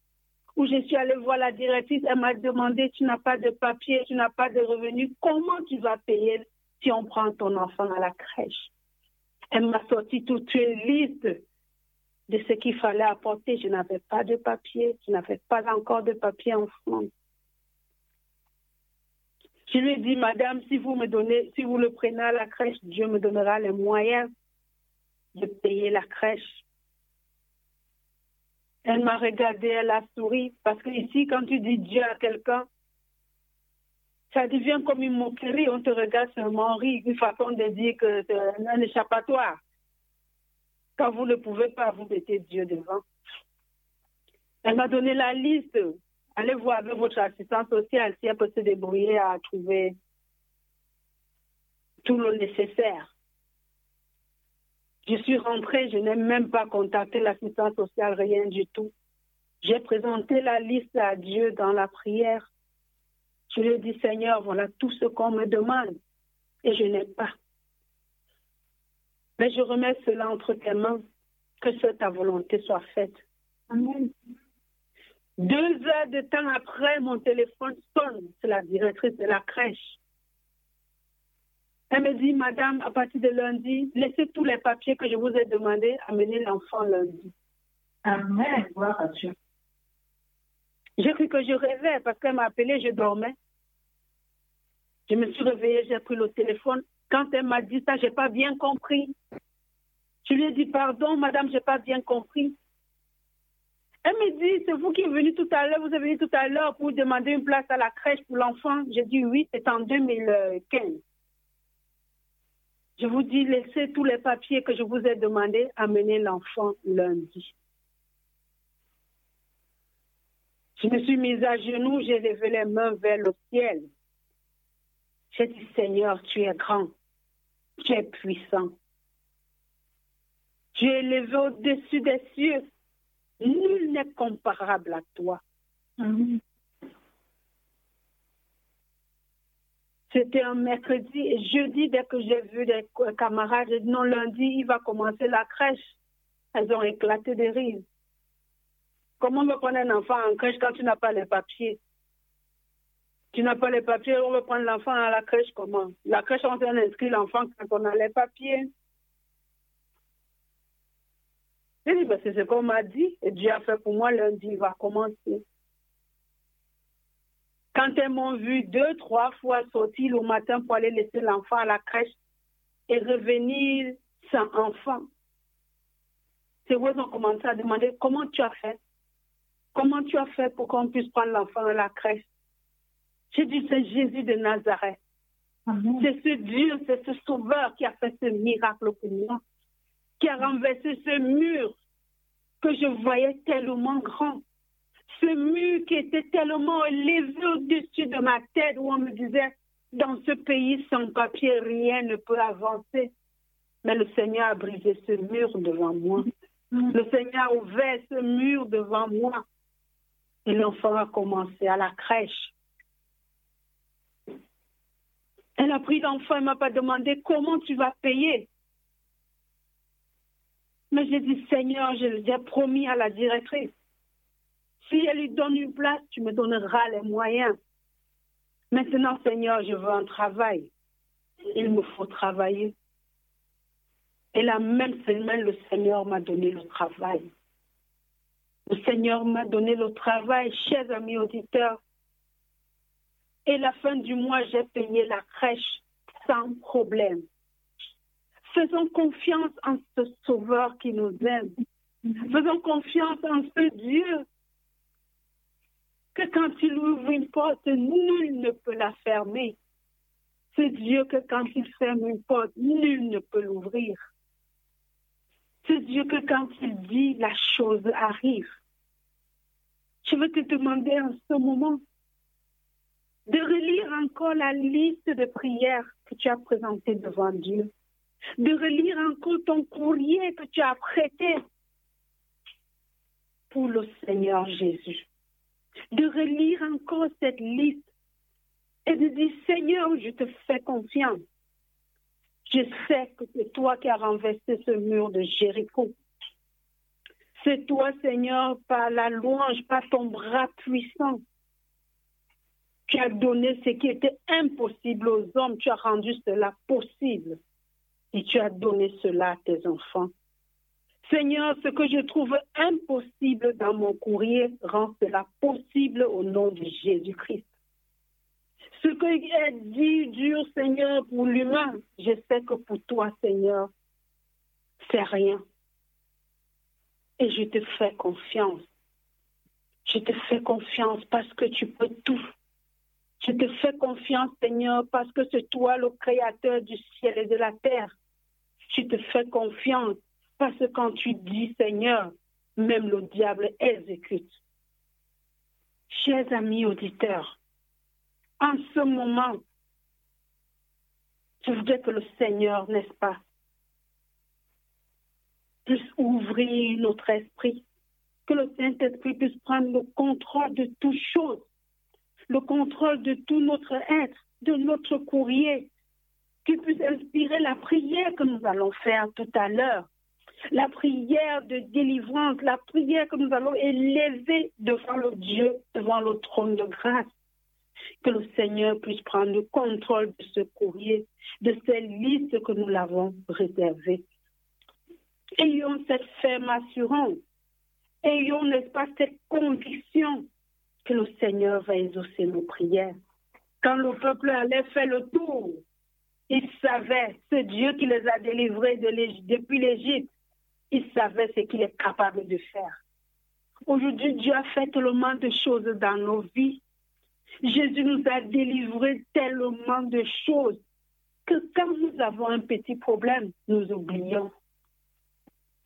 où je suis allée voir la directrice. Elle m'a demandé, tu n'as pas de papier, tu n'as pas de revenus, comment tu vas payer si on prend ton enfant à la crèche Elle m'a sorti toute une liste de ce qu'il fallait apporter. Je n'avais pas de papier, je n'avais pas encore de papier en France. Je lui ai dit, Madame, si vous me donnez, si vous le prenez à la crèche, Dieu me donnera les moyens de payer la crèche. Elle m'a regardé, elle a souri, parce que ici, quand tu dis Dieu à quelqu'un, ça devient comme une moquerie. On te regarde seulement rire, une façon de dire que c'est un échappatoire. Quand vous ne pouvez pas, vous mettez Dieu devant. Elle m'a donné la liste. Allez voir avec votre assistante sociale si elle peut se débrouiller à trouver tout le nécessaire. Je suis rentrée, je n'ai même pas contacté l'assistance sociale, rien du tout. J'ai présenté la liste à Dieu dans la prière. Je lui ai dit, Seigneur, voilà tout ce qu'on me demande et je n'ai pas. Mais je remets cela entre tes mains, que ta volonté soit faite. Amen. Deux heures de temps après, mon téléphone sonne. C'est la directrice de la crèche. Elle me dit, Madame, à partir de lundi, laissez tous les papiers que je vous ai demandé, amener l'enfant lundi. Amen. Gloire à Dieu. J'ai cru que je rêvais parce qu'elle m'a appelé, je dormais. Je me suis réveillée, j'ai pris le téléphone. Quand elle m'a dit ça, je n'ai pas bien compris. Je lui ai dit, pardon, madame, je n'ai pas bien compris. Elle me dit, c'est vous qui êtes venu tout à l'heure, vous êtes venu tout à l'heure pour demander une place à la crèche pour l'enfant. J'ai dit oui, c'est en 2015. Je vous dis, laissez tous les papiers que je vous ai demandé, amener l'enfant lundi. Je me suis mise à genoux, j'ai levé les mains vers le ciel. J'ai dit, Seigneur, tu es grand, tu es puissant. Tu es élevé au-dessus des cieux. Nul n'est comparable à toi. C'était un mercredi et jeudi, dès que j'ai vu des camarades, j'ai dit non, lundi, il va commencer la crèche. Elles ont éclaté de rire. Comment me prendre un enfant en crèche quand tu n'as pas les papiers? Tu n'as pas les papiers, on veut prendre l'enfant à la crèche comment? La crèche, on s'est inscrit l'enfant quand on a les papiers. Ben, c'est ce qu'on m'a dit et Dieu a fait pour moi lundi, il va commencer. Quand elles m'ont vu deux, trois fois sortir le matin pour aller laisser l'enfant à la crèche et revenir sans enfant, c'est où elles ont commencé à demander comment tu as fait? Comment tu as fait pour qu'on puisse prendre l'enfant à la crèche? J'ai dit, c'est Jésus de Nazareth. C'est ce Dieu, c'est ce Sauveur qui a fait ce miracle pour moi, qui a renversé ce mur que je voyais tellement grand ce mur qui était tellement élevé au-dessus de ma tête où on me disait, dans ce pays sans papier, rien ne peut avancer. Mais le Seigneur a brisé ce mur devant moi. Le Seigneur a ouvert ce mur devant moi. Et l'enfant a commencé à la crèche. Elle a pris l'enfant, elle ne m'a pas demandé comment tu vas payer. Mais j'ai dit, Seigneur, je l'ai promis à la directrice. Si elle lui donne une place, tu me donneras les moyens. Maintenant, Seigneur, je veux un travail. Il me faut travailler. Et la même semaine, le Seigneur m'a donné le travail. Le Seigneur m'a donné le travail, chers amis auditeurs. Et la fin du mois, j'ai payé la crèche sans problème. Faisons confiance en ce Sauveur qui nous aime. Faisons confiance en ce Dieu que quand il ouvre une porte, nul ne peut la fermer. C'est Dieu que quand il ferme une porte, nul ne peut l'ouvrir. C'est Dieu que quand il dit, la chose arrive. Je veux te demander en ce moment de relire encore la liste de prières que tu as présentées devant Dieu, de relire encore ton courrier que tu as prêté pour le Seigneur Jésus de relire encore cette liste et de dire, Seigneur, je te fais confiance. Je sais que c'est toi qui as renversé ce mur de Jéricho. C'est toi, Seigneur, par la louange, par ton bras puissant. Tu as donné ce qui était impossible aux hommes. Tu as rendu cela possible. Et tu as donné cela à tes enfants. Seigneur, ce que je trouve impossible dans mon courrier, rend cela possible au nom de Jésus-Christ. Ce qui est dit dur, Seigneur, pour l'humain, je sais que pour toi, Seigneur, c'est rien. Et je te fais confiance. Je te fais confiance parce que tu peux tout. Je te fais confiance, Seigneur, parce que c'est toi le créateur du ciel et de la terre. Je te fais confiance parce que quand tu dis Seigneur, même le diable exécute. Chers amis auditeurs, en ce moment, je voudrais que le Seigneur, n'est-ce pas, puisse ouvrir notre esprit, que le Saint-Esprit puisse prendre le contrôle de toutes choses, le contrôle de tout notre être, de notre courrier, qu'il puisse inspirer la prière que nous allons faire tout à l'heure, la prière de délivrance, la prière que nous allons élever devant le Dieu, devant le trône de grâce. Que le Seigneur puisse prendre le contrôle de ce courrier, de cette liste que nous l'avons réservée. Ayons cette ferme assurance. Ayons, n'est-ce pas, cette conviction que le Seigneur va exaucer nos prières. Quand le peuple allait faire le tour, il savait, ce Dieu qui les a délivrés de depuis l'Égypte, il savait ce qu'il est capable de faire. Aujourd'hui, Dieu a fait tellement de choses dans nos vies. Jésus nous a délivré tellement de choses que quand nous avons un petit problème, nous oublions.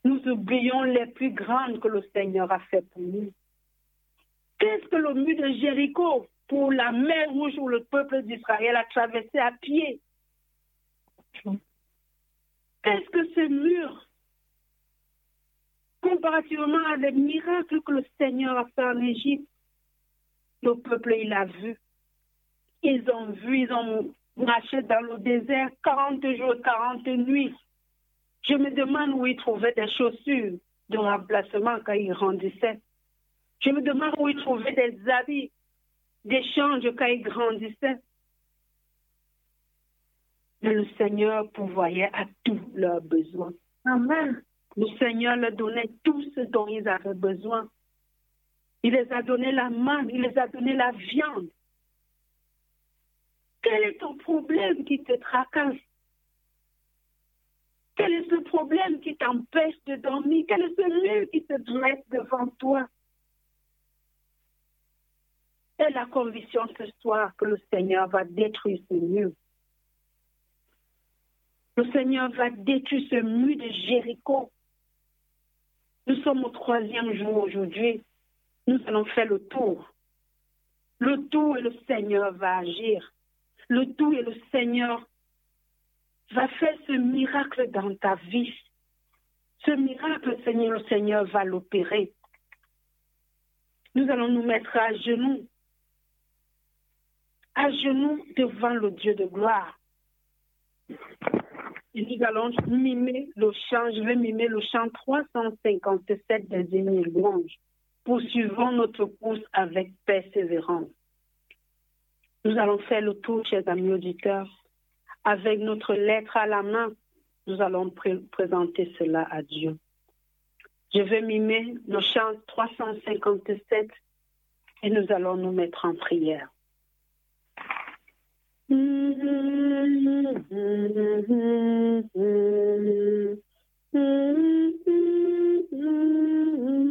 Nous oublions les plus grandes que le Seigneur a fait pour nous. Qu'est-ce que le mur de Jéricho pour la mer rouge où le peuple d'Israël a traversé à pied? Qu'est-ce que ce mur comparativement à les miracles que le Seigneur a fait en Égypte, le peuple, il a vu. Ils ont vu, ils ont marché dans le désert 40 jours, 40 nuits. Je me demande où ils trouvaient des chaussures de remplacement quand ils grandissaient. Je me demande où ils trouvaient des habits d'échange quand ils grandissaient. Mais le Seigneur pourvoyait à tous leurs besoins. Amen. Le Seigneur leur donnait tout ce dont ils avaient besoin. Il les a donné la main, il les a donné la viande. Quel est ton problème qui te tracasse? Quel est ce problème qui t'empêche de dormir? Quel est ce mur qui te dresse devant toi? Et la conviction ce soir que le Seigneur va détruire ce mur. Le Seigneur va détruire ce mur de Jéricho. Nous sommes au troisième jour aujourd'hui. Nous allons faire le tour. Le tour et le Seigneur va agir. Le tour et le Seigneur va faire ce miracle dans ta vie. Ce miracle, Seigneur, le Seigneur va l'opérer. Nous allons nous mettre à genoux, à genoux devant le Dieu de gloire. Et nous allons mimer le chant, je vais mimer le chant 357 des Émile louanges. Poursuivons notre course avec persévérance. Nous allons faire le tour, chers amis auditeurs. Avec notre lettre à la main, nous allons présenter cela à Dieu. Je vais mimer nos chants 357 et nous allons nous mettre en prière. *laughs*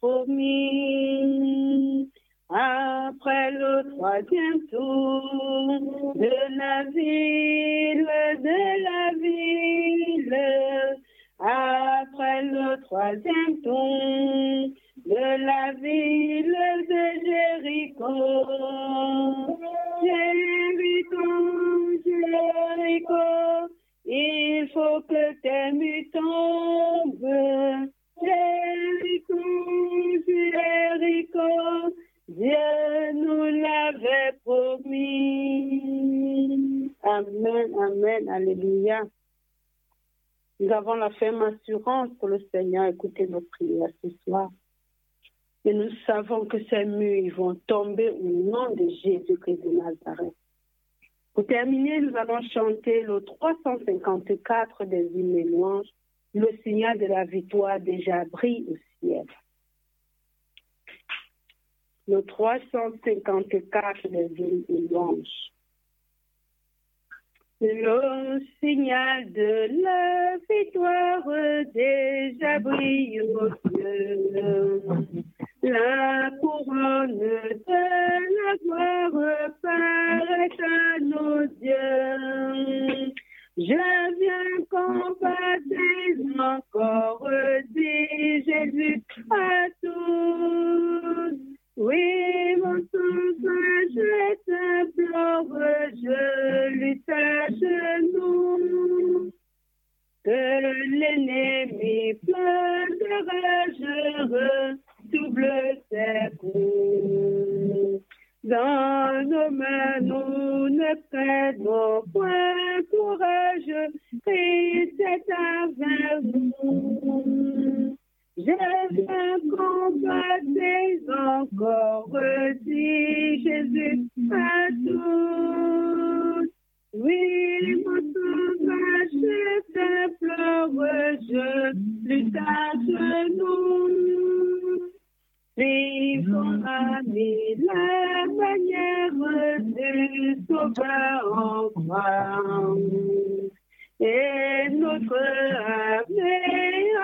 promis. Après le troisième tour de la ville, de la ville, après le troisième tour de la ville de Jéricho. Jéricho, Jéricho, il faut que tes nuits tombent. Jéricho, Jéricho, Dieu nous l'avait promis. Amen, Amen, Alléluia. Nous avons la ferme assurance que le Seigneur écouter nos prières ce soir. Et nous savons que ces murs vont tomber au nom de Jésus-Christ de Nazareth. Pour terminer, nous allons chanter le 354 des hymnes et louanges, le signal de la victoire déjà brille au ciel. Le 354 des hymnes et. Le signal de la victoire déjà brille au ciel. La couronne de la gloire paraît à nos yeux. Je viens combattre encore, dit Jésus à tous. Oui, mon sauvage je t'implore, je lutte à genoux. Que l'ennemi plein de rage double ses coups. Dans nos mains, nous ne perdons point courage, Christ est avec nous. Je viens combattre encore, dit Jésus à tous. Oui, mon sauvage, je t'implore, je lutte à genoux. Vivons ami la manière de sauveur en croix. Et notre âme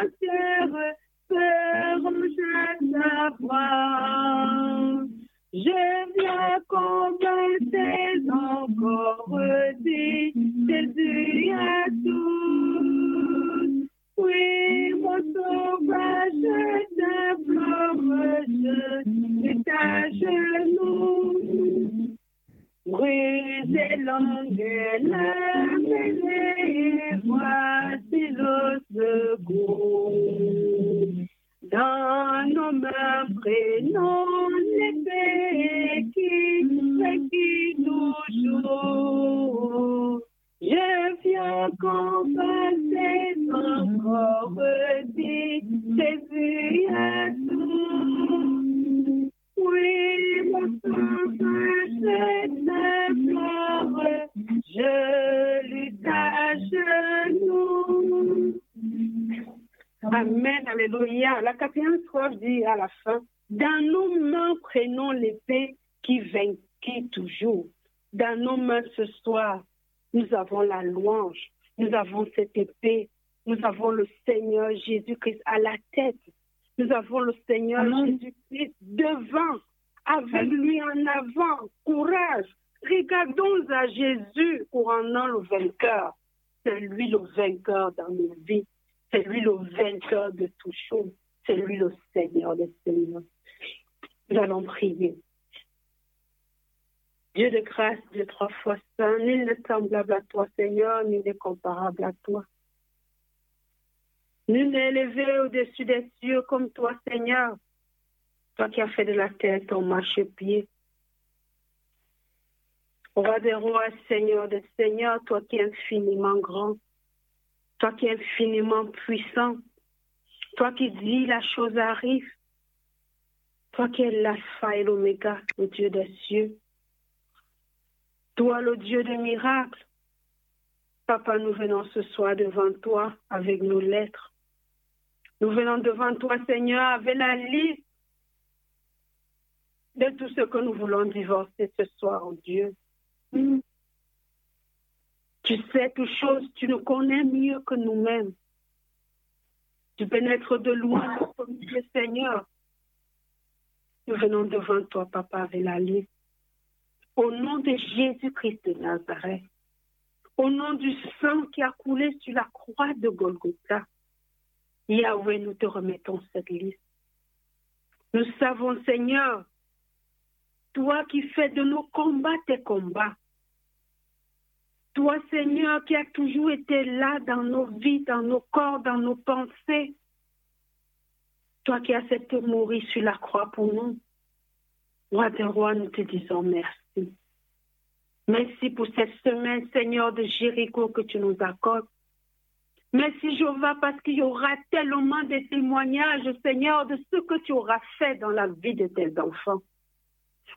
entière ferme chaque voix. Je viens combattre encore, dit Jésus l'angle, la avons la louange, nous avons cette épée, nous avons le Seigneur Jésus-Christ à la tête, nous avons le Seigneur Jésus-Christ devant, avec lui en avant, courage. Regardons à Jésus couronnant le vainqueur. C'est lui le vainqueur dans nos vies. C'est lui le vainqueur de tout chose. C'est lui le Seigneur des Seigneurs. Nous allons prier. Dieu de grâce, Dieu trois fois saint, nul n'est semblable à toi, Seigneur, nul n'est comparable à toi. Nul n'est élevé au-dessus des cieux comme toi, Seigneur. Toi qui as fait de la terre ton marchepied. Roi des rois, Seigneur des seigneurs, toi qui es infiniment grand, toi qui es infiniment puissant, toi qui dis la chose arrive, toi qui es l'alpha et l'oméga, le Dieu des cieux, toi le Dieu des miracles. Papa, nous venons ce soir devant toi avec nos lettres. Nous venons devant toi, Seigneur, avec la liste de tout ce que nous voulons divorcer ce soir, oh Dieu. Tu sais toutes choses, tu nous connais mieux que nous-mêmes. Tu pénètres de loin notre Dieu Seigneur. Nous venons devant toi, Papa, avec la liste. Au nom de Jésus-Christ de Nazareth, au nom du sang qui a coulé sur la croix de Golgotha, Yahweh, nous te remettons cette liste. Nous savons, Seigneur, toi qui fais de nos combats tes combats. Toi, Seigneur, qui as toujours été là dans nos vies, dans nos corps, dans nos pensées. Toi qui as accepté de mourir sur la croix pour nous. Roi des rois, nous te disons merci. Merci pour cette semaine, Seigneur de Jéricho, que tu nous accordes. Merci, Jéhovah, parce qu'il y aura tellement de témoignages, Seigneur, de ce que tu auras fait dans la vie de tes enfants.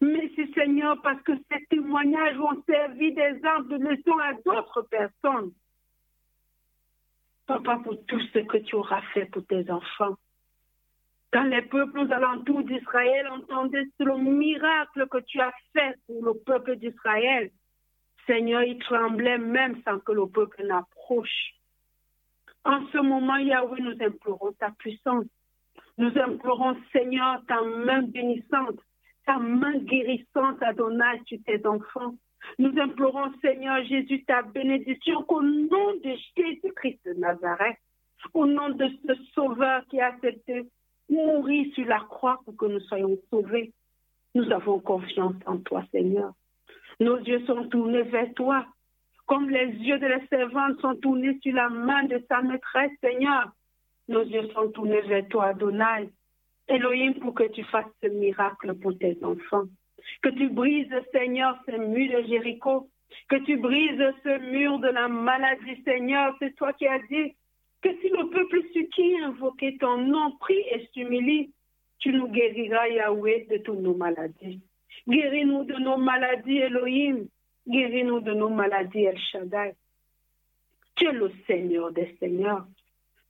Merci, Seigneur, parce que ces témoignages vont servir d'exemple, de leçon à d'autres personnes. Papa, pour tout ce que tu auras fait pour tes enfants. Quand les peuples aux alentours d'Israël entendaient le miracle que tu as fait pour le peuple d'Israël, Seigneur, ils tremblaient même sans que le peuple n'approche. En ce moment, Yahweh, nous implorons ta puissance. Nous implorons, Seigneur, ta main bénissante, ta main guérissante, Adonai, sur tes enfants. Nous implorons, Seigneur Jésus, ta bénédiction qu'au nom de Jésus-Christ de Nazareth, au nom de ce Sauveur qui a accepté mourir sur la croix pour que nous soyons sauvés, nous avons confiance en toi, Seigneur. Nos yeux sont tournés vers toi comme les yeux de la servante sont tournés sur la main de sa maîtresse, Seigneur. Nos yeux sont tournés vers toi, Adonai. Elohim, pour que tu fasses ce miracle pour tes enfants. Que tu brises, Seigneur, ce mur de Jéricho. Que tu brises ce mur de la maladie, Seigneur. C'est toi qui as dit que si le peuple qui invoquait ton nom, prie et s'humilie, tu nous guériras, Yahweh, de toutes nos maladies. Guéris-nous de nos maladies, Elohim. Guéris-nous de nos maladies, El Shaddai. Tu es le Seigneur des Seigneurs.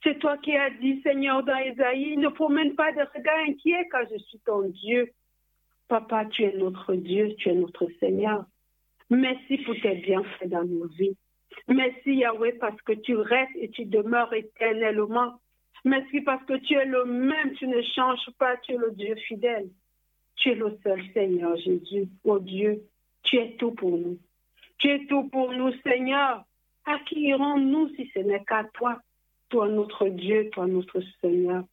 C'est toi qui as dit, Seigneur, dans Isaïe, ne promène pas de regard inquiet car je suis ton Dieu. Papa, tu es notre Dieu, tu es notre Seigneur. Merci pour tes bienfaits dans nos vies. Merci Yahweh parce que tu restes et tu demeures éternellement. Merci parce que tu es le même, tu ne changes pas, tu es le Dieu fidèle. Tu es le seul Seigneur Jésus, oh Dieu, tu es tout pour nous. Tu es tout pour nous, Seigneur. À qui irons-nous si ce n'est qu'à toi, toi notre Dieu, toi notre Seigneur.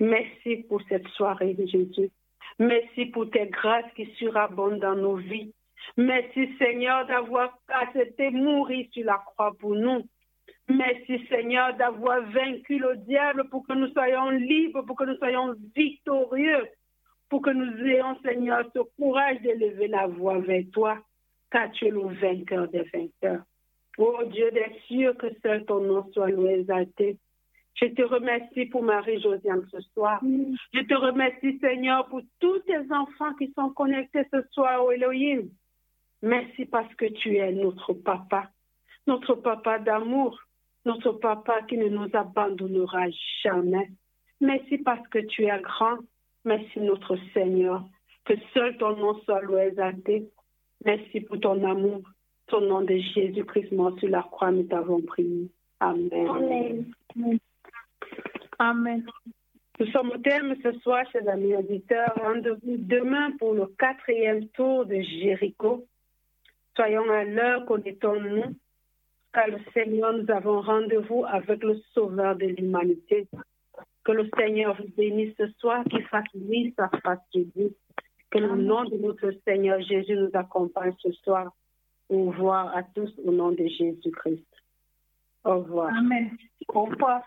Merci pour cette soirée, Jésus. Merci pour tes grâces qui surabondent dans nos vies. Merci, Seigneur, d'avoir accepté mourir sur la croix pour nous. Merci, Seigneur, d'avoir vaincu le diable pour que nous soyons libres, pour que nous soyons victorieux pour que nous ayons, Seigneur, ce courage d'élever la voix vers toi, car tu es le vainqueur des vainqueurs. Oh Dieu des cieux, que seul ton nom soit loué exalté. Je te remercie pour Marie-Josiane ce soir. Je te remercie, Seigneur, pour tous tes enfants qui sont connectés ce soir au Elohim. Merci parce que tu es notre papa, notre papa d'amour, notre papa qui ne nous abandonnera jamais. Merci parce que tu es grand, Merci notre Seigneur. Que seul ton nom soit loué exalté. Merci pour ton amour. Ton nom de Jésus-Christ mort sur la croix, nous t'avons prié. Amen. Amen. Nous sommes au terme ce soir, chers amis auditeurs. Rendez-vous demain pour le quatrième tour de Jéricho. Soyons à l'heure, connaissons-nous, car le Seigneur, nous avons rendez-vous avec le Sauveur de l'humanité. Que le Seigneur vous bénisse ce soir, qu'il fasse lui sa face de vous. Que le nom de notre Seigneur Jésus nous accompagne ce soir. Au revoir à tous au nom de Jésus-Christ. Au revoir. Amen. Au revoir.